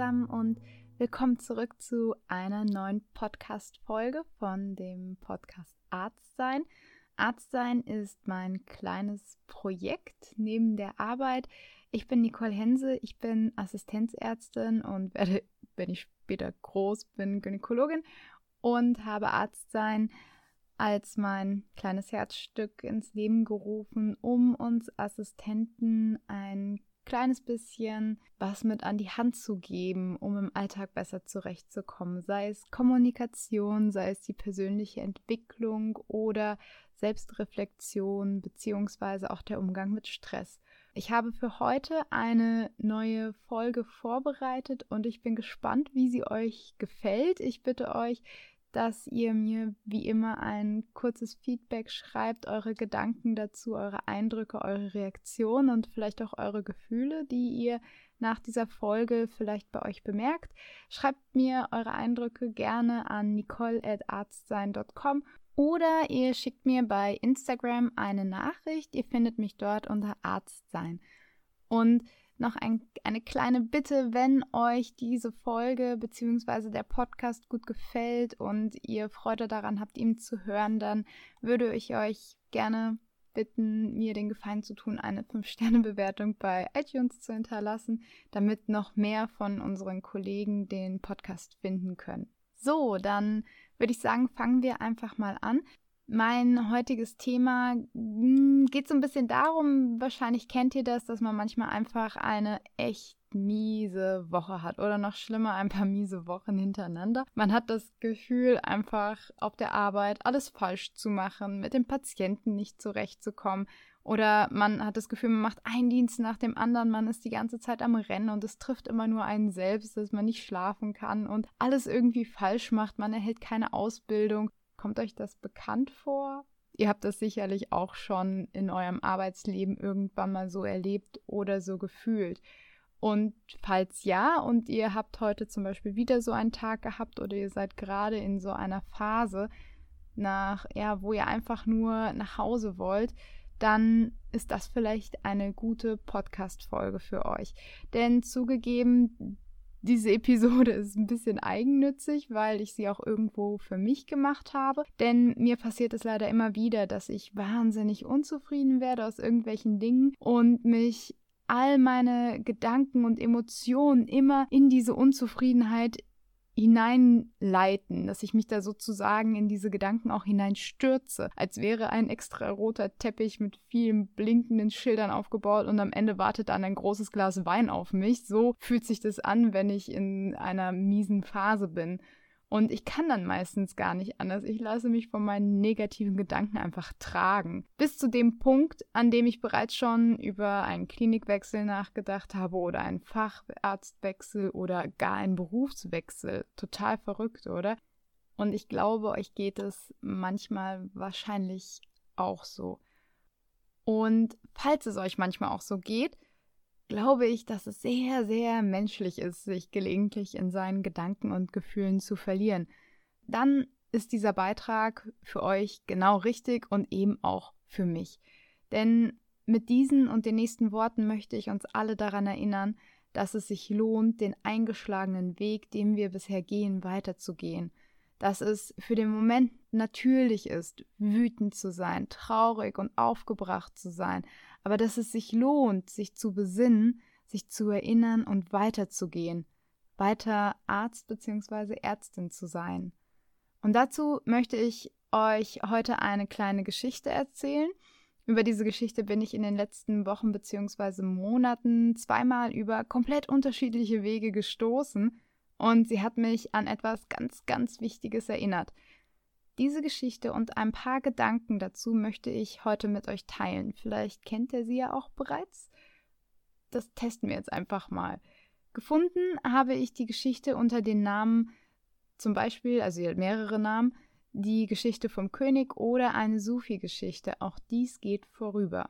zusammen und willkommen zurück zu einer neuen Podcast-Folge von dem Podcast Arztsein. Arztsein ist mein kleines Projekt neben der Arbeit. Ich bin Nicole Hense, ich bin Assistenzärztin und werde, wenn ich später groß bin, Gynäkologin und habe Arztsein als mein kleines Herzstück ins Leben gerufen, um uns Assistenten ein kleines bisschen was mit an die Hand zu geben, um im Alltag besser zurechtzukommen. Sei es Kommunikation, sei es die persönliche Entwicklung oder Selbstreflexion beziehungsweise auch der Umgang mit Stress. Ich habe für heute eine neue Folge vorbereitet und ich bin gespannt, wie sie euch gefällt. Ich bitte euch, dass ihr mir wie immer ein kurzes Feedback schreibt, eure Gedanken dazu, eure Eindrücke, eure Reaktionen und vielleicht auch eure Gefühle, die ihr nach dieser Folge vielleicht bei euch bemerkt. Schreibt mir eure Eindrücke gerne an nicole.arztsein.com oder ihr schickt mir bei Instagram eine Nachricht. Ihr findet mich dort unter Arztsein. Und noch ein, eine kleine Bitte, wenn euch diese Folge bzw. der Podcast gut gefällt und ihr Freude daran habt, ihm zu hören, dann würde ich euch gerne bitten, mir den Gefallen zu tun, eine 5-Sterne-Bewertung bei iTunes zu hinterlassen, damit noch mehr von unseren Kollegen den Podcast finden können. So, dann würde ich sagen, fangen wir einfach mal an. Mein heutiges Thema hm, geht so ein bisschen darum, wahrscheinlich kennt ihr das, dass man manchmal einfach eine echt miese Woche hat oder noch schlimmer, ein paar miese Wochen hintereinander. Man hat das Gefühl, einfach auf der Arbeit alles falsch zu machen, mit dem Patienten nicht zurechtzukommen. Oder man hat das Gefühl, man macht einen Dienst nach dem anderen, man ist die ganze Zeit am Rennen und es trifft immer nur einen selbst, dass man nicht schlafen kann und alles irgendwie falsch macht, man erhält keine Ausbildung Kommt euch das bekannt vor? Ihr habt das sicherlich auch schon in eurem Arbeitsleben irgendwann mal so erlebt oder so gefühlt. Und falls ja, und ihr habt heute zum Beispiel wieder so einen Tag gehabt oder ihr seid gerade in so einer Phase, nach, ja, wo ihr einfach nur nach Hause wollt, dann ist das vielleicht eine gute Podcast-Folge für euch. Denn zugegeben, diese Episode ist ein bisschen eigennützig, weil ich sie auch irgendwo für mich gemacht habe. Denn mir passiert es leider immer wieder, dass ich wahnsinnig unzufrieden werde aus irgendwelchen Dingen und mich all meine Gedanken und Emotionen immer in diese Unzufriedenheit hineinleiten, dass ich mich da sozusagen in diese Gedanken auch hineinstürze, als wäre ein extra roter Teppich mit vielen blinkenden Schildern aufgebaut und am Ende wartet dann ein großes Glas Wein auf mich. So fühlt sich das an, wenn ich in einer miesen Phase bin. Und ich kann dann meistens gar nicht anders. Ich lasse mich von meinen negativen Gedanken einfach tragen. Bis zu dem Punkt, an dem ich bereits schon über einen Klinikwechsel nachgedacht habe oder einen Facharztwechsel oder gar einen Berufswechsel. Total verrückt, oder? Und ich glaube, euch geht es manchmal wahrscheinlich auch so. Und falls es euch manchmal auch so geht, glaube ich, dass es sehr, sehr menschlich ist, sich gelegentlich in seinen Gedanken und Gefühlen zu verlieren. Dann ist dieser Beitrag für euch genau richtig und eben auch für mich. Denn mit diesen und den nächsten Worten möchte ich uns alle daran erinnern, dass es sich lohnt, den eingeschlagenen Weg, den wir bisher gehen, weiterzugehen. Dass es für den Moment natürlich ist, wütend zu sein, traurig und aufgebracht zu sein, aber dass es sich lohnt, sich zu besinnen, sich zu erinnern und weiterzugehen, weiter Arzt bzw. Ärztin zu sein. Und dazu möchte ich euch heute eine kleine Geschichte erzählen. Über diese Geschichte bin ich in den letzten Wochen bzw. Monaten zweimal über komplett unterschiedliche Wege gestoßen und sie hat mich an etwas ganz, ganz Wichtiges erinnert. Diese Geschichte und ein paar Gedanken dazu möchte ich heute mit euch teilen. Vielleicht kennt ihr sie ja auch bereits. Das testen wir jetzt einfach mal. Gefunden habe ich die Geschichte unter den Namen zum Beispiel, also sie hat mehrere Namen, die Geschichte vom König oder eine Sufi-Geschichte. Auch dies geht vorüber.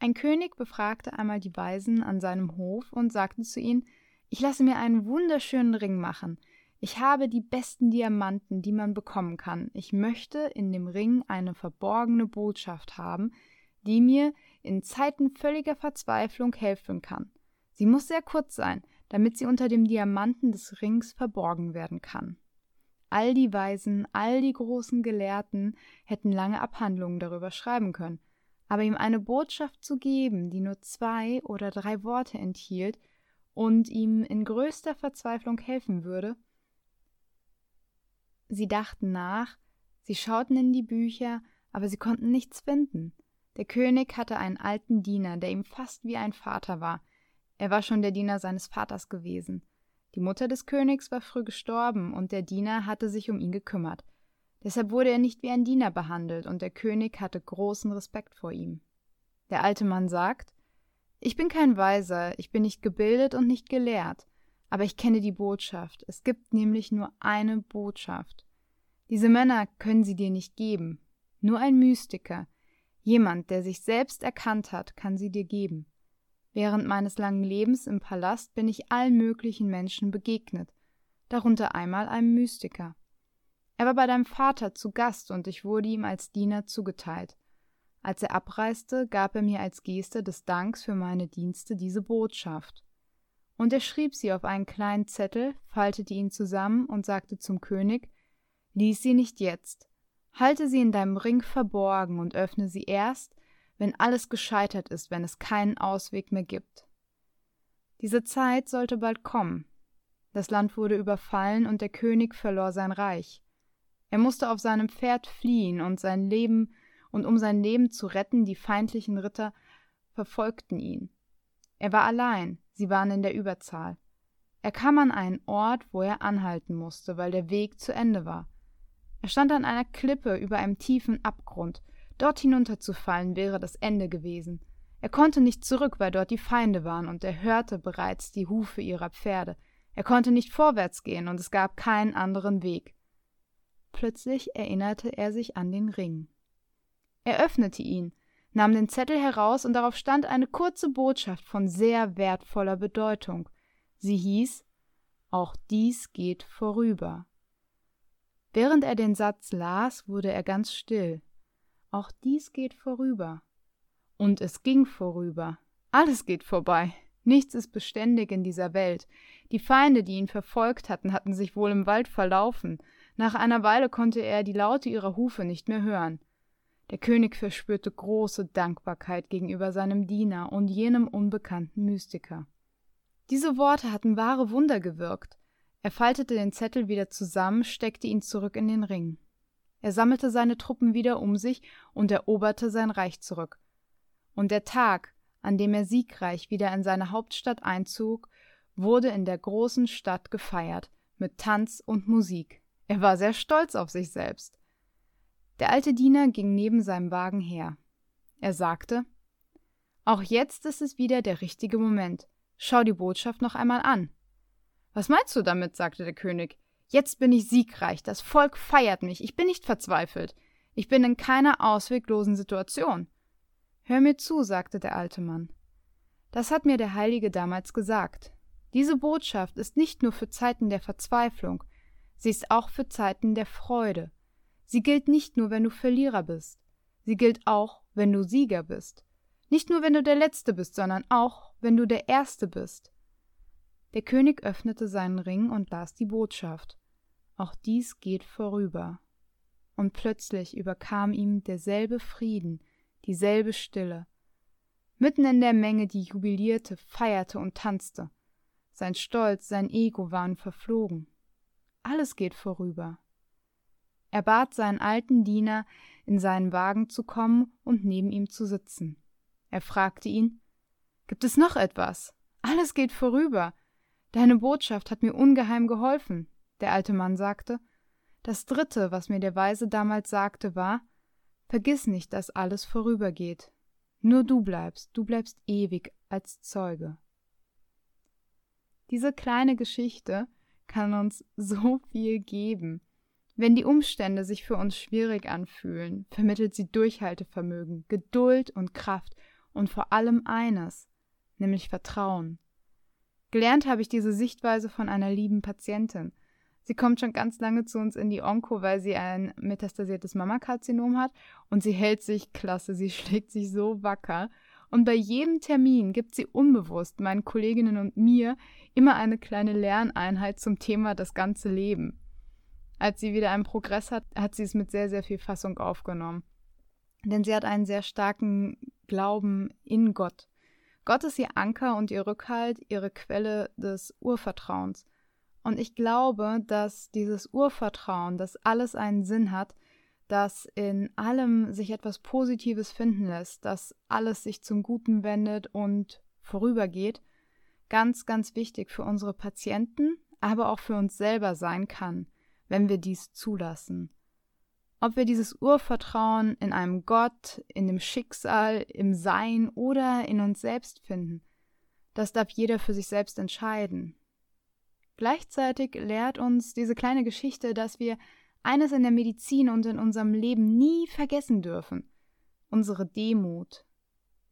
Ein König befragte einmal die Weisen an seinem Hof und sagte zu ihnen, ich lasse mir einen wunderschönen Ring machen. Ich habe die besten Diamanten, die man bekommen kann. Ich möchte in dem Ring eine verborgene Botschaft haben, die mir in Zeiten völliger Verzweiflung helfen kann. Sie muss sehr kurz sein, damit sie unter dem Diamanten des Rings verborgen werden kann. All die Weisen, all die großen Gelehrten hätten lange Abhandlungen darüber schreiben können, aber ihm eine Botschaft zu geben, die nur zwei oder drei Worte enthielt und ihm in größter Verzweiflung helfen würde? Sie dachten nach, sie schauten in die Bücher, aber sie konnten nichts finden. Der König hatte einen alten Diener, der ihm fast wie ein Vater war. Er war schon der Diener seines Vaters gewesen. Die Mutter des Königs war früh gestorben, und der Diener hatte sich um ihn gekümmert. Deshalb wurde er nicht wie ein Diener behandelt, und der König hatte großen Respekt vor ihm. Der alte Mann sagt Ich bin kein Weiser, ich bin nicht gebildet und nicht gelehrt, aber ich kenne die Botschaft. Es gibt nämlich nur eine Botschaft. Diese Männer können sie dir nicht geben. Nur ein Mystiker, jemand, der sich selbst erkannt hat, kann sie dir geben. Während meines langen Lebens im Palast bin ich allen möglichen Menschen begegnet, darunter einmal einem Mystiker. Er war bei deinem Vater zu Gast und ich wurde ihm als Diener zugeteilt. Als er abreiste, gab er mir als Geste des Danks für meine Dienste diese Botschaft. Und er schrieb sie auf einen kleinen Zettel, faltete ihn zusammen und sagte zum König Lies sie nicht jetzt, halte sie in deinem Ring verborgen und öffne sie erst, wenn alles gescheitert ist, wenn es keinen Ausweg mehr gibt. Diese Zeit sollte bald kommen. Das Land wurde überfallen und der König verlor sein Reich. Er musste auf seinem Pferd fliehen und sein Leben, und um sein Leben zu retten, die feindlichen Ritter verfolgten ihn. Er war allein, sie waren in der Überzahl. Er kam an einen Ort, wo er anhalten musste, weil der Weg zu Ende war. Er stand an einer Klippe über einem tiefen Abgrund, Dort hinunterzufallen wäre das Ende gewesen. Er konnte nicht zurück, weil dort die Feinde waren, und er hörte bereits die Hufe ihrer Pferde. Er konnte nicht vorwärts gehen, und es gab keinen anderen Weg. Plötzlich erinnerte er sich an den Ring. Er öffnete ihn, nahm den Zettel heraus, und darauf stand eine kurze Botschaft von sehr wertvoller Bedeutung. Sie hieß Auch dies geht vorüber. Während er den Satz las, wurde er ganz still. Auch dies geht vorüber. Und es ging vorüber. Alles geht vorbei. Nichts ist beständig in dieser Welt. Die Feinde, die ihn verfolgt hatten, hatten sich wohl im Wald verlaufen. Nach einer Weile konnte er die Laute ihrer Hufe nicht mehr hören. Der König verspürte große Dankbarkeit gegenüber seinem Diener und jenem unbekannten Mystiker. Diese Worte hatten wahre Wunder gewirkt. Er faltete den Zettel wieder zusammen, steckte ihn zurück in den Ring. Er sammelte seine Truppen wieder um sich und eroberte sein Reich zurück. Und der Tag, an dem er siegreich wieder in seine Hauptstadt einzog, wurde in der großen Stadt gefeiert, mit Tanz und Musik. Er war sehr stolz auf sich selbst. Der alte Diener ging neben seinem Wagen her. Er sagte Auch jetzt ist es wieder der richtige Moment. Schau die Botschaft noch einmal an. Was meinst du damit? sagte der König. Jetzt bin ich siegreich, das Volk feiert mich, ich bin nicht verzweifelt, ich bin in keiner ausweglosen Situation. Hör mir zu, sagte der alte Mann. Das hat mir der Heilige damals gesagt. Diese Botschaft ist nicht nur für Zeiten der Verzweiflung, sie ist auch für Zeiten der Freude. Sie gilt nicht nur, wenn du Verlierer bist, sie gilt auch, wenn du Sieger bist. Nicht nur, wenn du der Letzte bist, sondern auch, wenn du der Erste bist. Der König öffnete seinen Ring und las die Botschaft auch dies geht vorüber. Und plötzlich überkam ihm derselbe Frieden, dieselbe Stille. Mitten in der Menge, die jubilierte, feierte und tanzte. Sein Stolz, sein Ego waren verflogen. Alles geht vorüber. Er bat seinen alten Diener, in seinen Wagen zu kommen und neben ihm zu sitzen. Er fragte ihn Gibt es noch etwas? Alles geht vorüber. Deine Botschaft hat mir ungeheim geholfen. Der alte Mann sagte, das dritte, was mir der Weise damals sagte, war, vergiss nicht, dass alles vorübergeht. Nur du bleibst, du bleibst ewig als Zeuge. Diese kleine Geschichte kann uns so viel geben. Wenn die Umstände sich für uns schwierig anfühlen, vermittelt sie Durchhaltevermögen, Geduld und Kraft und vor allem eines, nämlich Vertrauen. Gelernt habe ich diese Sichtweise von einer lieben Patientin. Sie kommt schon ganz lange zu uns in die Onko, weil sie ein metastasiertes Mammakarzinom hat und sie hält sich klasse, sie schlägt sich so wacker Und bei jedem Termin gibt sie unbewusst meinen Kolleginnen und mir immer eine kleine Lerneinheit zum Thema das ganze Leben. Als sie wieder einen Progress hat, hat sie es mit sehr, sehr viel Fassung aufgenommen. Denn sie hat einen sehr starken Glauben in Gott. Gott ist ihr Anker und ihr Rückhalt, ihre Quelle des Urvertrauens. Und ich glaube, dass dieses Urvertrauen, dass alles einen Sinn hat, dass in allem sich etwas Positives finden lässt, dass alles sich zum Guten wendet und vorübergeht, ganz, ganz wichtig für unsere Patienten, aber auch für uns selber sein kann, wenn wir dies zulassen. Ob wir dieses Urvertrauen in einem Gott, in dem Schicksal, im Sein oder in uns selbst finden, das darf jeder für sich selbst entscheiden. Gleichzeitig lehrt uns diese kleine Geschichte, dass wir eines in der Medizin und in unserem Leben nie vergessen dürfen. Unsere Demut.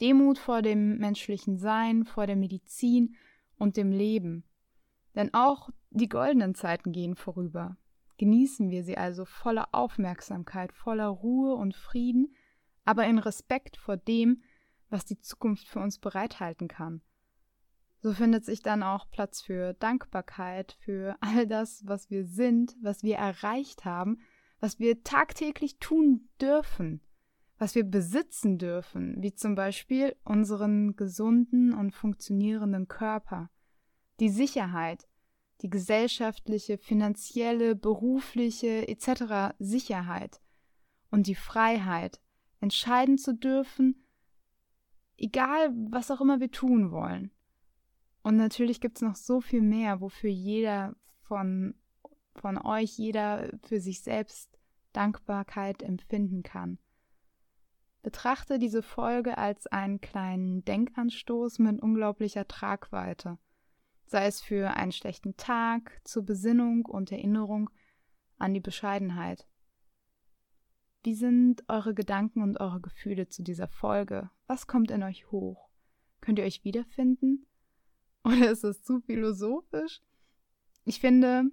Demut vor dem menschlichen Sein, vor der Medizin und dem Leben. Denn auch die goldenen Zeiten gehen vorüber. Genießen wir sie also voller Aufmerksamkeit, voller Ruhe und Frieden, aber in Respekt vor dem, was die Zukunft für uns bereithalten kann. So findet sich dann auch Platz für Dankbarkeit, für all das, was wir sind, was wir erreicht haben, was wir tagtäglich tun dürfen, was wir besitzen dürfen, wie zum Beispiel unseren gesunden und funktionierenden Körper, die Sicherheit, die gesellschaftliche, finanzielle, berufliche etc. Sicherheit und die Freiheit, entscheiden zu dürfen, egal was auch immer wir tun wollen. Und natürlich gibt es noch so viel mehr, wofür jeder von, von euch, jeder für sich selbst Dankbarkeit empfinden kann. Betrachte diese Folge als einen kleinen Denkanstoß mit unglaublicher Tragweite, sei es für einen schlechten Tag, zur Besinnung und Erinnerung an die Bescheidenheit. Wie sind eure Gedanken und eure Gefühle zu dieser Folge? Was kommt in euch hoch? Könnt ihr euch wiederfinden? Oder ist es zu philosophisch? Ich finde,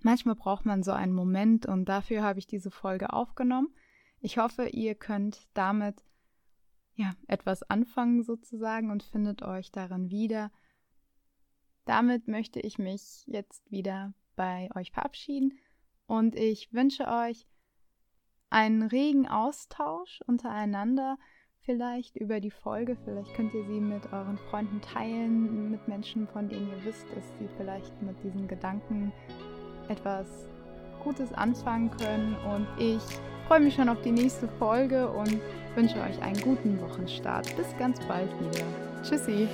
manchmal braucht man so einen Moment und dafür habe ich diese Folge aufgenommen. Ich hoffe, ihr könnt damit ja, etwas anfangen sozusagen und findet euch darin wieder. Damit möchte ich mich jetzt wieder bei euch verabschieden und ich wünsche euch einen regen Austausch untereinander vielleicht über die Folge. Vielleicht könnt ihr sie mit euren Freunden teilen, mit Menschen, von denen ihr wisst, dass sie vielleicht mit diesen Gedanken etwas Gutes anfangen können. Und ich freue mich schon auf die nächste Folge und wünsche euch einen guten Wochenstart. Bis ganz bald wieder. Tschüssi.